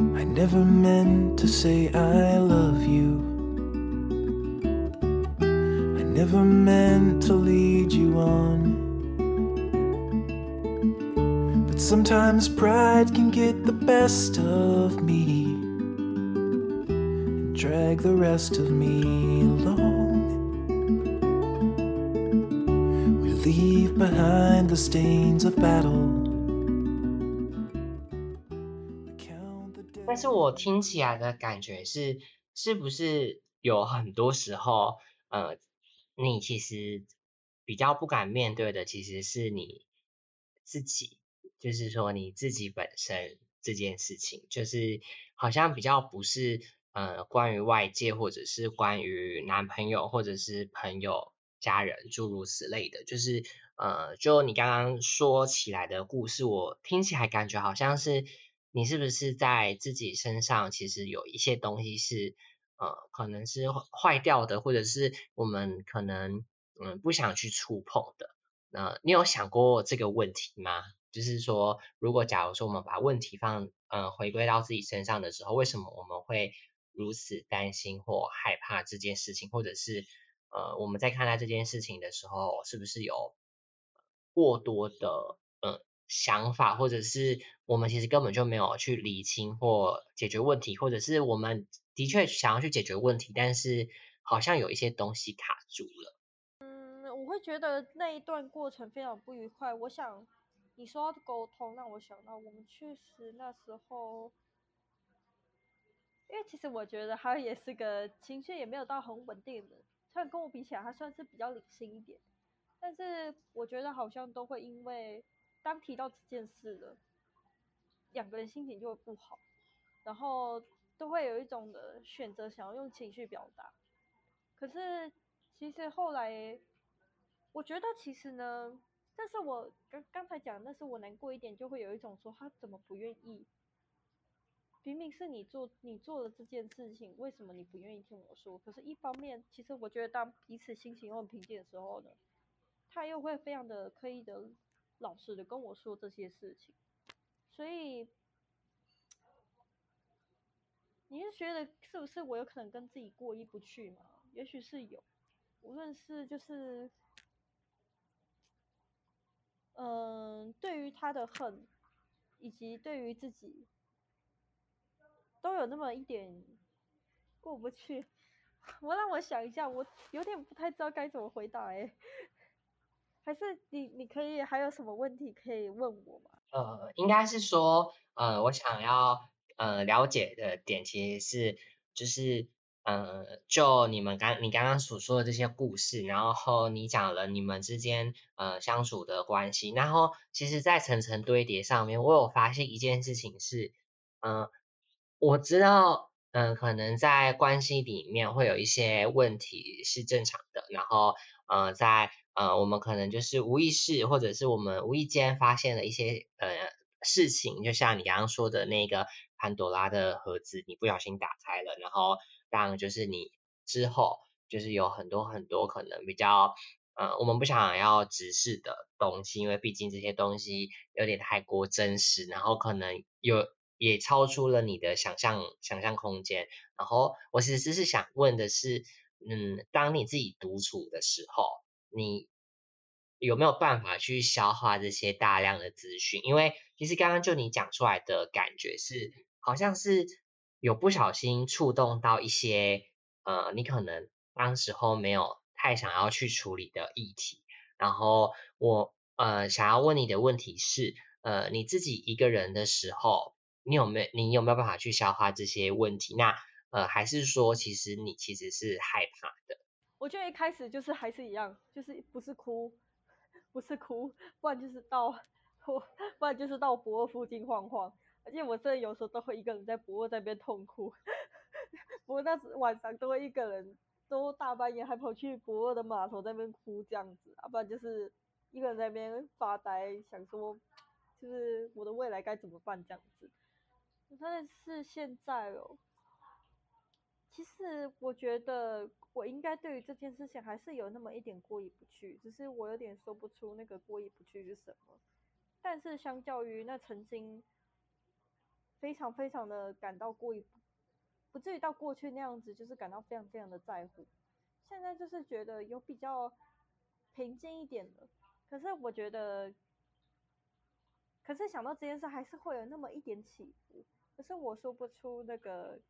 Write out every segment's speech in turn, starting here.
I never meant to say I love you. I never meant to lead you on. But sometimes pride can get the best of me and drag the rest of me along. We leave behind the stains of battle. 是我听起来的感觉是，是不是有很多时候，呃，你其实比较不敢面对的，其实是你自己，就是说你自己本身这件事情，就是好像比较不是呃关于外界，或者是关于男朋友，或者是朋友、家人诸如此类的，就是呃，就你刚刚说起来的故事，我听起来感觉好像是你是不是在自己身上其实有一些东西是呃可能是坏掉的，或者是我们可能嗯不想去触碰的。那你有想过这个问题吗？就是说，如果假如说我们把问题放呃回归到自己身上的时候，为什么我们会如此担心或害怕这件事情，或者是呃我们在看待这件事情的时候，是不是有过多的想法，或者是我们其实根本就没有去理清或解决问题，或者是我们的确想要去解决问题，但是好像有一些东西卡住了。嗯，我会觉得那一段过程非常不愉快。我想你说到沟通，让我想到我们确实那时候，因为其实我觉得他也是个情绪也没有到很稳定的，虽然跟我比起来，他算是比较理性一点，但是我觉得好像都会因为当提到这件事了，两个人心情就会不好，然后都会有一种的选择想要用情绪表达。可是其实后来，我觉得其实呢，这是我刚刚才讲，那是我难过一点，就会有一种说他怎么不愿意。明明是你做你做了这件事情，为什么你不愿意听我说？可是，一方面，其实我觉得当彼此心情又很平静的时候呢，他又会非常的刻意的、老实的跟我说这些事情。所以，你是觉得是不是我有可能跟自己过意不去吗？也许是有，无论是就是，嗯，对于他的恨，以及对于自己，都有那么一点过不去。我让我想一下，我有点不太知道该怎么回答哎、还是你你可以还有什么问题可以问我吗？呃，应该是说，呃，我想要呃了解的点其实是，就是呃，就你们刚你刚刚所说的这些故事，然后你讲了你们之间呃相处的关系，然后其实，在层层堆叠上面，我有发现一件事情是，嗯、我知道，嗯、可能在关系里面会有一些问题是正常的，然后呃，在呃，我们可能就是无意识，或者是我们无意间发现了一些呃事情，就像你刚刚说的那个潘多拉的盒子，你不小心打开了，然后让就是你之后就是有很多很多可能比较呃我们不想要直视的东西，因为毕竟这些东西有点太过真实，然后可能有也超出了你的想象想象空间。然后我其实是想问的是，嗯，当你自己独处的时候，你有没有办法去消化这些大量的资讯？因为其实刚刚就你讲出来的感觉是，好像是有不小心触动到一些呃，你可能当时候没有太想要去处理的议题。然后我呃想要问你的问题是，呃，你自己一个人的时候，你有没有你有没有办法去消化这些问题？那呃，还是说其实你其实是害怕的？我觉得一开始就是还是一样，就是不是哭，不是哭，不然就是到 我，不然就是到博尔附近晃晃。而且我真的有时候都会一个人在博尔那边痛哭，我那时晚上都会一个人，都大半夜还跑去博尔的码头那边哭这样子，啊、不然就是一个人在那边发呆，想说就是我的未来该怎么办这样子。但是现在哦，其实我觉得我应该对于这件事情还是有那么一点过意不去，只是我有点说不出那个过意不去是什么。但是相较于那曾经非常非常的感到过意不，至于到过去那样子，就是感到非常非常的在乎。现在就是觉得有比较平静一点的，可是我觉得，可是想到这件事还是会有那么一点起伏，可是我说不出那个，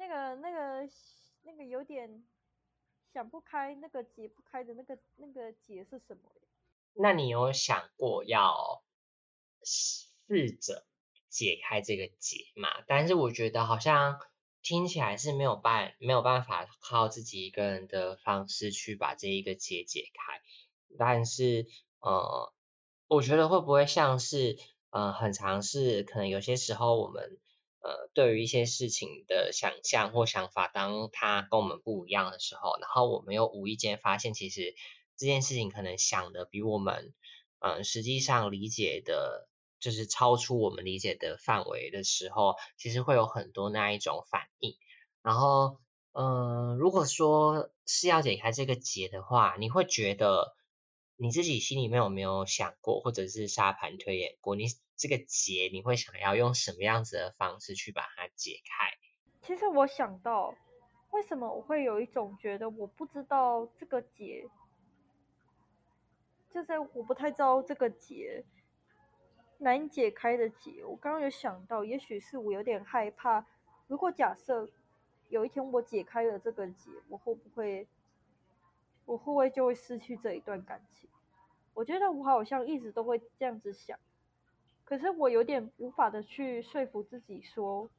那个那个那个有点想不开，那个解不开的那个那个结是什么？那你有想过要试着解开这个结吗？但是我觉得好像。听起来是没有办没有办法靠自己一个人的方式去把这一个结解开，但是呃，我觉得会不会像是呃很尝试，可能有些时候我们呃对于一些事情的想象或想法，当它跟我们不一样的时候，然后我们又无意间发现，其实这件事情可能想的比我们嗯实际上理解的。就是超出我们理解的范围的时候，其实会有很多那一种反应。然后，嗯，如果说是要解开这个结的话，你会觉得你自己心里面有没有想过，或者是沙盘推演过，你这个结你会想要用什么样子的方式去把它解开？其实我想到，为什么我会有一种觉得我不知道这个结，就是我不太知道这个结。难解开的结，我刚刚有想到，也许是我有点害怕。如果假设有一天我解开了这个结，我会不会，我会不会就会失去这一段感情？我觉得我好像一直都会这样子想，可是我有点无法的去说服自己说，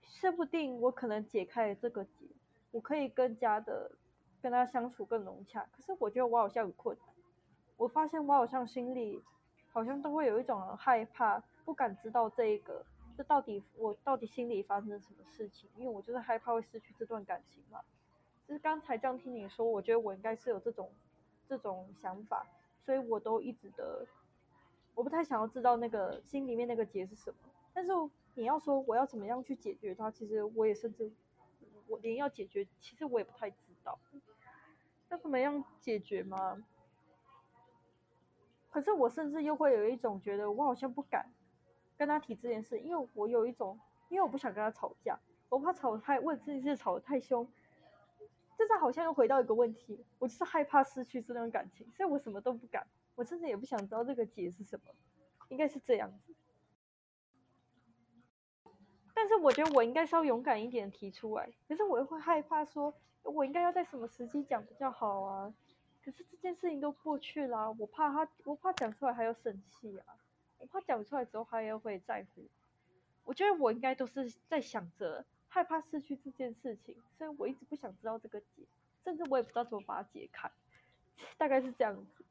说不定我可能解开了这个结，我可以更加的跟他相处更融洽。可是我觉得我好像很困难，我发现我好像心里。好像都会有一种害怕，不敢知道这一个，这到底我到底心里发生什么事情？因为我就是害怕会失去这段感情嘛。就是刚才这样听你说，我觉得我应该是有这种这种想法，所以我都一直的，我不太想要知道那个心里面那个结是什么。但是你要说我要怎么样去解决它，其实我也甚至我连要解决，其实我也不太知道要怎么样解决吗？可是我甚至又会有一种觉得，我好像不敢跟他提这件事，因为我有一种，因为我不想跟他吵架，我怕吵太问这件事吵得太凶，这是好像又回到一个问题，我就是害怕失去这段感情，所以我什么都不敢，我甚至也不想知道这个结是什么，应该是这样子。但是我觉得我应该稍微勇敢一点提出来，可是我又会害怕说，我应该要在什么时机讲比较好啊？可是这件事情都过去了，我怕他，我怕讲出来还要生气啊，我怕讲出来之后他又会在乎。我觉得我应该都是在想着害怕失去这件事情，所以我一直不想知道这个结，甚至我也不知道怎么把它解开，大概是这样子。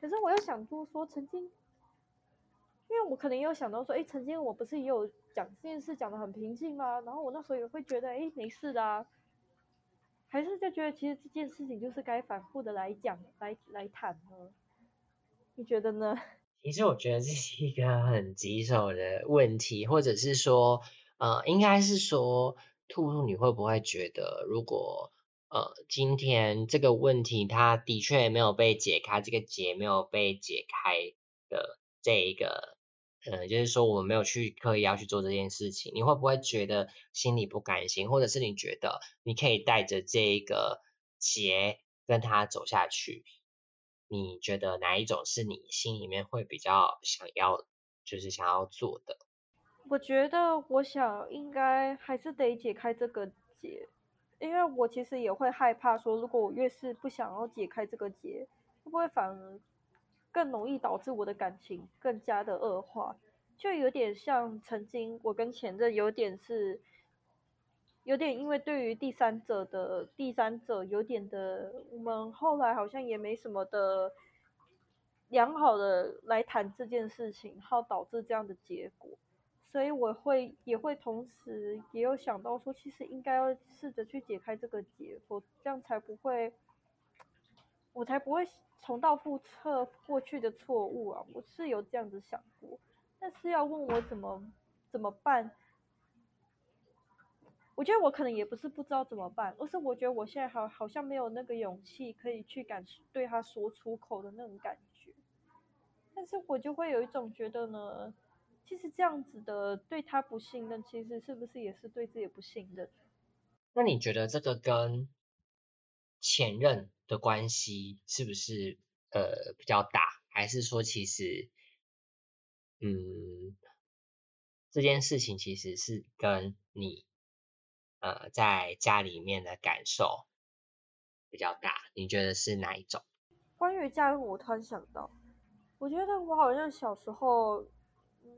可是我又想说，说曾经，因为我可能也有想到说，哎，曾经我不是也有讲这件事讲的很平静吗？然后我那时候也会觉得，哎，没事的啊。还是就觉得其实这件事情就是该反复的来讲、来来谈呢？你觉得呢？其实我觉得这是一个很棘手的问题，或者是说，呃，应该是说，兔兔你会不会觉得，如果呃今天这个问题它的确没有被解开，这个结没有被解开的这一个。嗯，就是说我们没有去刻意要去做这件事情，你会不会觉得心里不甘心，或者是你觉得你可以带着这个结跟他走下去？你觉得哪一种是你心里面会比较想要，就是想要做的？我觉得我想应该还是得解开这个结，因为我其实也会害怕说，如果我越是不想要解开这个结，会不会反而？更容易导致我的感情更加的恶化，就有点像曾经我跟前任有点是，有点因为对于第三者的第三者有点的，我们后来好像也没什么的良好的来谈这件事情，然后导致这样的结果，所以我会也会同时也有想到说，其实应该要试着去解开这个结，否这样才不会。我才不会重蹈覆辙过去的错误啊！我是有这样子想过，但是要问我怎么怎么办，我觉得我可能也不是不知道怎么办，而是我觉得我现在好好像没有那个勇气可以去敢对他说出口的那种感觉。但是我就会有一种觉得呢，其实这样子的对他不信任，其实是不是也是对自己不信任？那你觉得这个跟前任的关系是不是呃比较大，还是说其实嗯这件事情其实是跟你呃在家里面的感受比较大？你觉得是哪一种？关于家人，我突然想到，我觉得我好像小时候，嗯，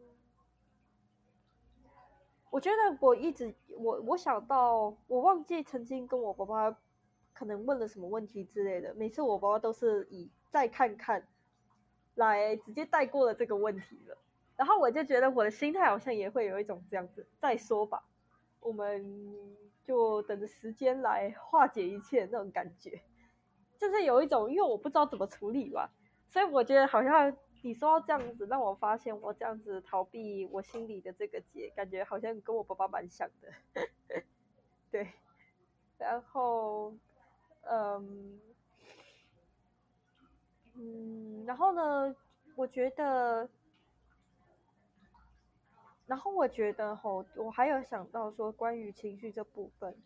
我觉得我一直我我想到，我忘记曾经跟我爸爸可能问了什么问题之类的，每次我爸爸都是以再看看来直接带过了这个问题了，然后我就觉得我的心态好像也会有一种这样子，再说吧，我们就等着时间来化解一切那种感觉，就是有一种因为我不知道怎么处理吧，所以我觉得好像你说这样子让我发现我这样子逃避我心里的这个结，感觉好像跟我爸爸蛮像的，对，然后。嗯嗯，然后呢？我觉得，然后我觉得吼，我还有想到说关于情绪这部分，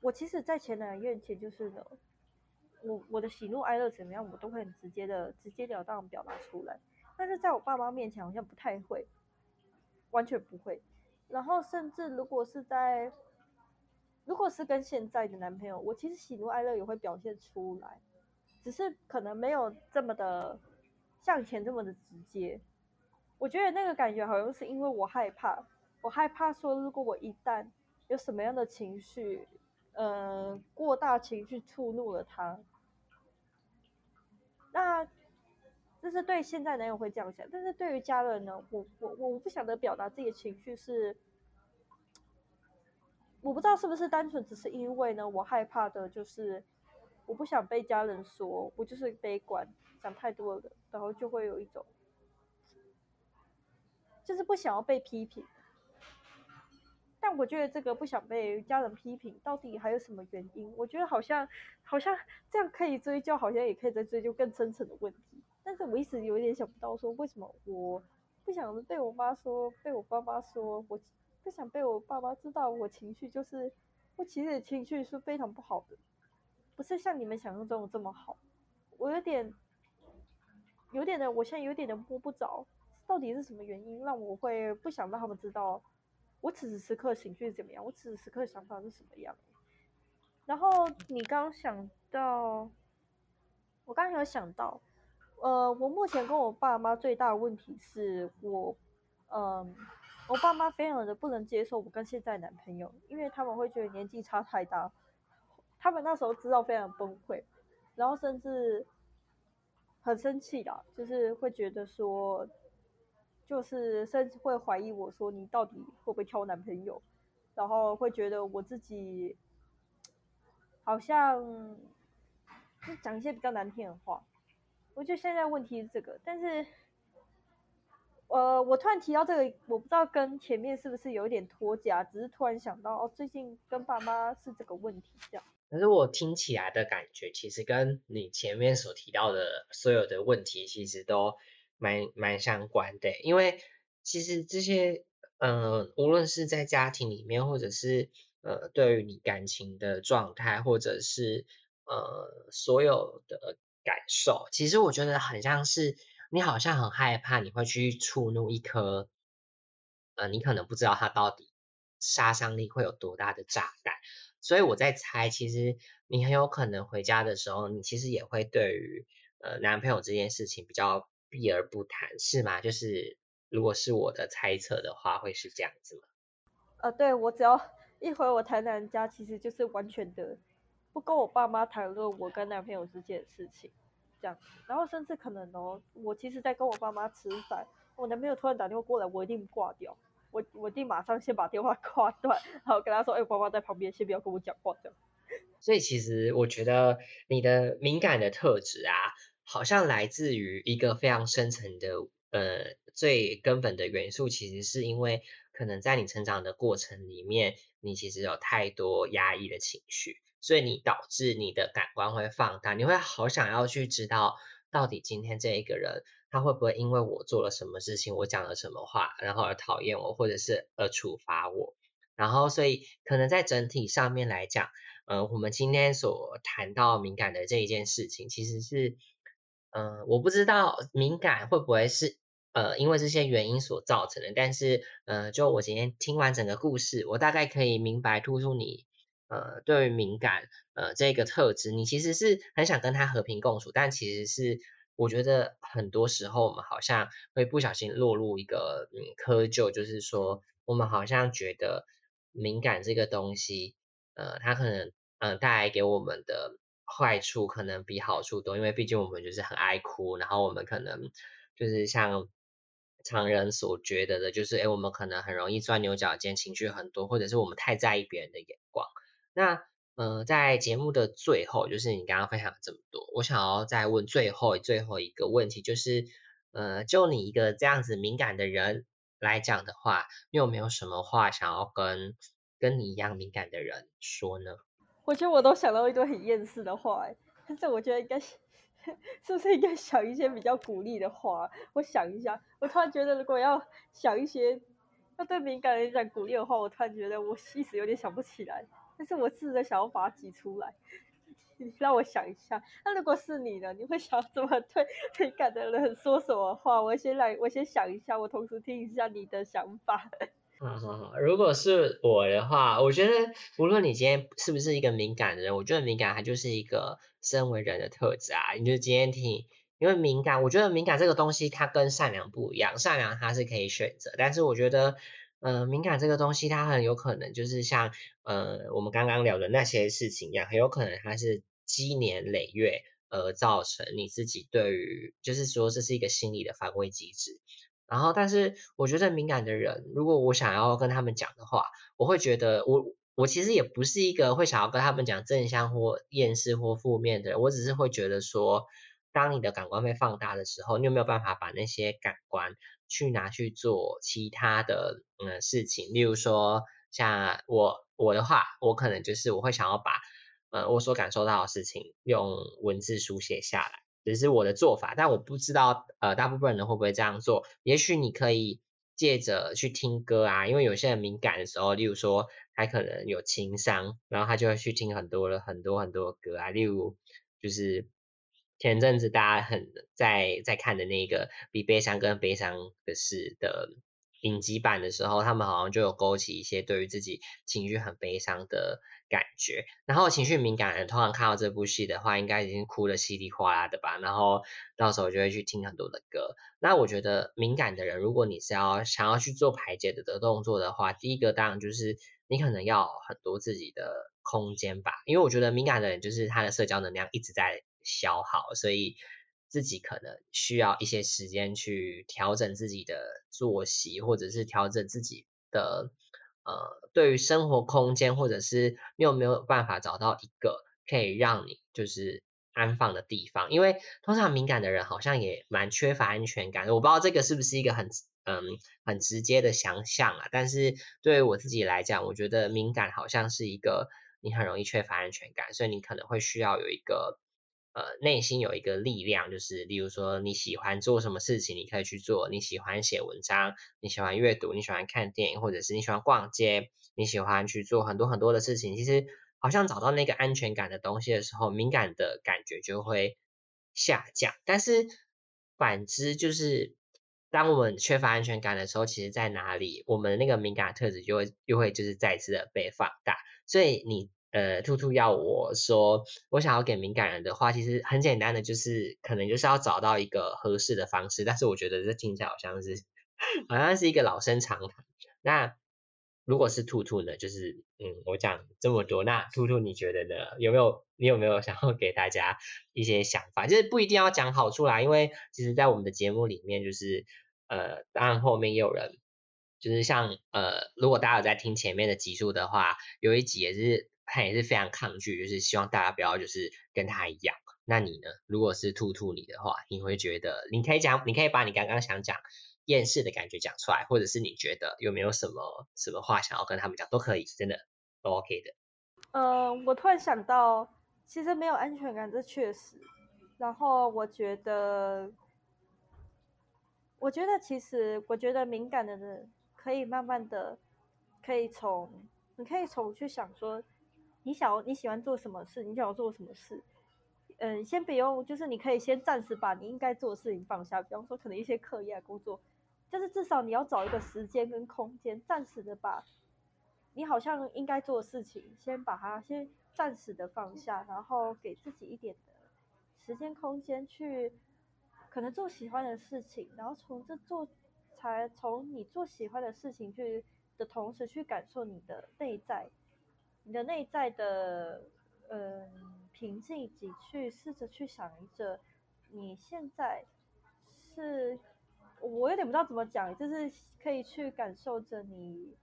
我其实，在前男友面前就是呢，我我的喜怒哀乐怎么样，我都会很直接的、直截了当表达出来，但是在我爸妈面前好像不太会，完全不会。然后甚至如果是在如果是跟现在的男朋友，我其实喜怒哀乐也会表现出来，只是可能没有这么的像以前这么的直接。我觉得那个感觉好像是因为我害怕，我害怕说如果我一旦有什么样的情绪，呃，过大情绪触怒了他，那这是对现在男友会这样想，但是对于家人呢，我我我不晓得表达自己的情绪是。我不知道是不是单纯只是因为呢，我害怕的就是我不想被家人说我就是悲观，想太多了，然后就会有一种就是不想要被批评。但我觉得这个不想被家人批评，到底还有什么原因？我觉得好像好像这样可以追究，好像也可以再追究更深层的问题。但是我一直有点想不到，说为什么我不想被我妈说，被我爸妈说我。不想被我爸妈知道我情绪，就是我其实情绪是非常不好的，不是像你们想象中的这么好。我有点，有点的，我现在有点的摸不着，到底是什么原因让我会不想让他们知道我此时此刻情绪是怎么样，我此时此刻想法是什么样。然后你刚想到，我刚刚有想到，呃，我目前跟我爸妈最大的问题是我，嗯。我爸妈非常的不能接受我跟现在男朋友，因为他们会觉得年纪差太大，他们那时候知道非常崩溃，然后甚至很生气啦，就是会觉得说，就是甚至会怀疑我说你到底会不会挑男朋友，然后会觉得我自己好像就讲一些比较难听的话，我觉得现在问题是这个，但是。呃，我突然提到这个，我不知道跟前面是不是有一点脱节，只是突然想到，哦，最近跟爸妈是这个问题这样。可是我听起来的感觉，其实跟你前面所提到的所有的问题，其实都蛮蛮相关的。因为其实这些，嗯，无论是在家庭里面，或者是呃，对于你感情的状态，或者是呃，所有的感受，其实我觉得很像是。你好像很害怕，你会去触怒一颗，呃，你可能不知道它到底杀伤力会有多大的炸弹，所以我在猜，其实你很有可能回家的时候，你其实也会对于呃男朋友这件事情比较避而不谈，是吗？就是如果是我的猜测的话，会是这样子吗？呃，对我只要一回我台南家，其实就是完全的不跟我爸妈谈论我跟男朋友之间的事情。这样，然后甚至可能哦，我其实在跟我爸妈吃饭，我男朋友突然打电话过来，我一定挂掉，我我一定马上先把电话 挂断，然后跟他说，哎，爸爸在旁边，先不要跟我讲话这样。所以其实我觉得你的敏感的特质啊，好像来自于一个非常深层的呃最根本的元素，其实是因为可能在你成长的过程里面，你其实有太多压抑的情绪。所以你导致你的感官会放大，你会好想要去知道到底今天这一个人他会不会因为我做了什么事情，我讲了什么话，然后而讨厌我，或者是而处罚我。然后，所以可能在整体上面来讲，呃，我们今天所谈到敏感的这一件事情，其实是，嗯，我不知道敏感会不会是。呃，因为这些原因所造成的，但是呃，就我今天听完整个故事，我大概可以明白，突出你呃对于敏感呃这个特质，你其实是很想跟他和平共处，但其实是我觉得很多时候我们好像会不小心落入一个嗯窠臼，就是说我们好像觉得敏感这个东西，呃，它可能呃带来给我们的坏处可能比好处多，因为毕竟我们就是很爱哭，然后我们可能就是像。常人所觉得的就是，哎，我们可能很容易钻牛角尖，情绪很多，或者是我们太在意别人的眼光。那，呃，在节目的最后，就是你刚刚分享这么多，我想要再问最后最后一个问题，就是，呃，就你一个这样子敏感的人来讲的话，你有没有什么话想要跟跟你一样敏感的人说呢？我觉得我都想到一堆很厌世的话，但是我觉得应该是。不是应该想一些比较鼓励的话？我想一下，我突然觉得，如果要想一些要对敏感人讲鼓励的话，我突然觉得我一时有点想不起来。但是我试着想要把它挤出来，你让我想一下。那如果是你呢？你会想怎么对敏感的人说什么话？我先来，我先想一下，我同时听一下你的想法。好好好，如果是我的话，我觉得无论你今天是不是一个敏感的人，我觉得敏感它就是一个身为人的特质啊。你就今天听，因为敏感，我觉得敏感这个东西它跟善良不一样，善良它是可以选择，但是我觉得，呃，敏感这个东西它很有可能就是像呃我们刚刚聊的那些事情一样，很有可能它是积年累月而造成你自己对于，就是说这是一个心理的防卫机制。然后，但是我觉得敏感的人，如果我想要跟他们讲的话，我会觉得我我其实也不是一个会想要跟他们讲正向或厌世或负面的人，我只是会觉得说，当你的感官被放大的时候，你有没有办法把那些感官去拿去做其他的嗯事情？例如说，像我我的话，我可能就是我会想要把呃我所感受到的事情用文字书写下来。只是我的做法，但我不知道呃大部分人会不会这样做。也许你可以借着去听歌啊，因为有些人敏感的时候，例如说他可能有情商，然后他就会去听很多的很多很多歌啊。例如就是前阵子大家很在在看的那个比悲伤更悲伤的事的影集版的时候，他们好像就有勾起一些对于自己情绪很悲伤的。感觉，然后情绪敏感的人通常看到这部戏的话，应该已经哭得稀里哗啦的吧。然后到时候就会去听很多的歌。那我觉得敏感的人，如果你是要想要去做排解的的动作的话，第一个当然就是你可能要很多自己的空间吧。因为我觉得敏感的人就是他的社交能量一直在消耗，所以自己可能需要一些时间去调整自己的作息，或者是调整自己的。呃，对于生活空间，或者是你有没有办法找到一个可以让你就是安放的地方？因为通常敏感的人好像也蛮缺乏安全感。我不知道这个是不是一个很嗯很直接的想象啊，但是对于我自己来讲，我觉得敏感好像是一个你很容易缺乏安全感，所以你可能会需要有一个。呃，内心有一个力量，就是例如说你喜欢做什么事情，你可以去做；你喜欢写文章，你喜欢阅读，你喜欢看电影，或者是你喜欢逛街，你喜欢去做很多很多的事情。其实好像找到那个安全感的东西的时候，敏感的感觉就会下降。但是反之，就是当我们缺乏安全感的时候，其实在哪里，我们那个敏感特质就会又会就是再次的被放大。所以你。呃，兔兔要我说，我想要给敏感人的话，其实很简单的，就是可能就是要找到一个合适的方式。但是我觉得这听起来好像是，好像是一个老生常谈。那如果是兔兔呢？就是嗯，我讲这么多，那兔兔你觉得呢？有没有你有没有想要给大家一些想法？就是不一定要讲好处啦，因为其实在我们的节目里面，就是呃，当然后面也有人，就是像呃，如果大家有在听前面的集数的话，有一集也是。他也是非常抗拒，就是希望大家不要就是跟他一样。那你呢？如果是兔兔你的话，你会觉得你可以讲，你可以把你刚刚想讲厌世的感觉讲出来，或者是你觉得有没有什么什么话想要跟他们讲，都可以，真的都 OK 的。呃，我突然想到，其实没有安全感，这确实，然后我觉得，我觉得其实我觉得敏感的人可以慢慢的，可以从你可以从去想说，你想你喜欢做什么事，你想要做什么事。嗯，先不用，就是你可以先暂时把你应该做的事情放下，比方说可能一些课业工作，就是至少你要找一个时间跟空间，暂时的把你好像应该做的事情，先把它先暂时的放下，然后给自己一点的时间空间去，可能做喜欢的事情，然后从这做，才从你做喜欢的事情去的同时，去感受你的内在，你的内在的，嗯。平静，以及去试着去想一着，你现在是，我有点不知道怎么讲，就是可以去感受着你，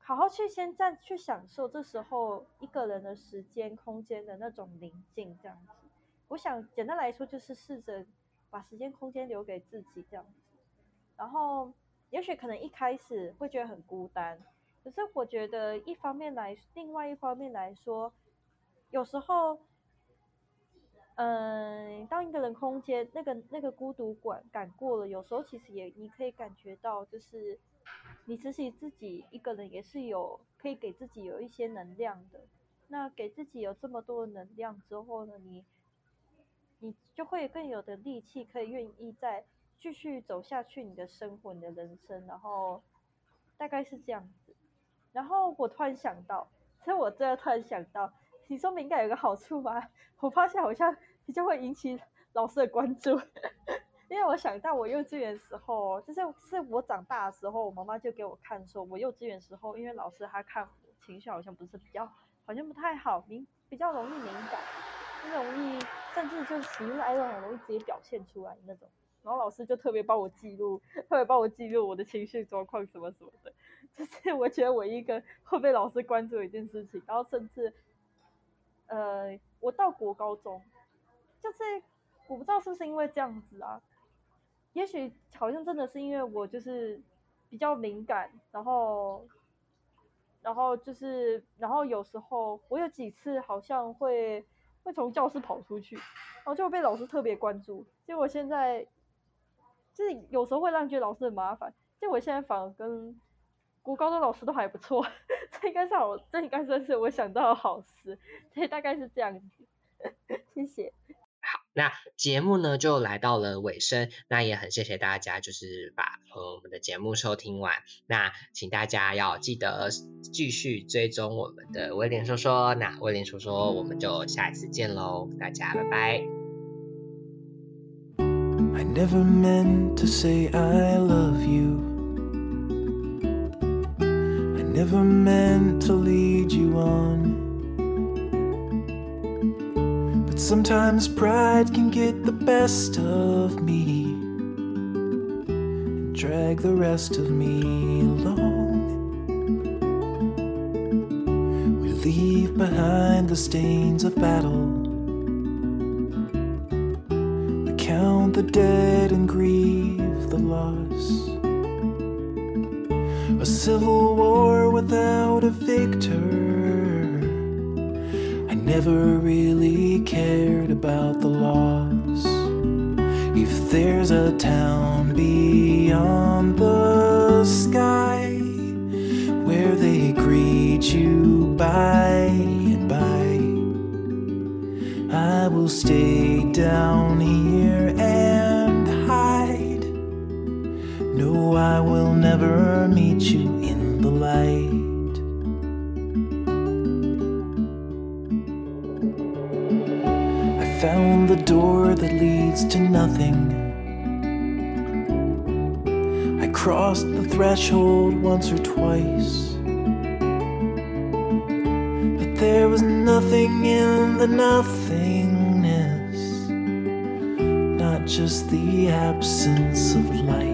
好好去先在去享受这时候一个人的时间空间的那种宁静，这样子。我想简单来说就是试着把时间空间留给自己这样子，然后也许可能一开始会觉得很孤单，可是我觉得一方面来，另外一方面来说。有时候，嗯，当一个人空间那个那个孤独感感过了，有时候其实也你可以感觉到，就是你其实自己一个人也是有可以给自己有一些能量的。那给自己有这么多能量之后呢，你你就会更有的力气，可以愿意再继续走下去你的生活、你的人生。然后大概是这样子。然后我突然想到，其实我真的突然想到。你说敏感有个好处吗？我发现好像比较会引起老师的关注，因为我想到我幼稚园时候，就是是我长大的时候，我妈妈就给我看说，我幼稚园时候，因为老师他看我情绪好像不是比较，好像不太好，敏比较容易敏感，很容易甚至就喜怒哀乐很容易直接表现出来那种，然后老师就特别帮我记录，特别帮我记录我的情绪状况什么什么的，就是我觉得我一个会被老师关注的一件事情，然后甚至。呃，我到国高中，就是我不知道是不是因为这样子啊，也许好像真的是因为我就是比较敏感，然后，然后就是，然后有时候我有几次好像会会从教室跑出去，然后就被老师特别关注。结果现在就是有时候会让觉得老师很麻烦，结果现在反而跟。我高中老师都还不错，这应该是我，这应该算是我想到的好事，所以大概是这样子。谢谢。好，那节目呢就来到了尾声，那也很谢谢大家，就是把呃我们的节目收听完。那请大家要记得继续追踪我们的威廉说说，那威廉说说，我们就下一次见喽，大家拜拜。I never meant to say I love you. Never meant to lead you on. But sometimes pride can get the best of me and drag the rest of me along. We leave behind the stains of battle. We count the dead and grieve the loss. Civil war without a victor. I never really cared about the loss. If there's a town beyond the sky where they greet you by and by, I will stay down here I will never meet you in the light. I found the door that leads to nothing. I crossed the threshold once or twice. But there was nothing in the nothingness, not just the absence of light.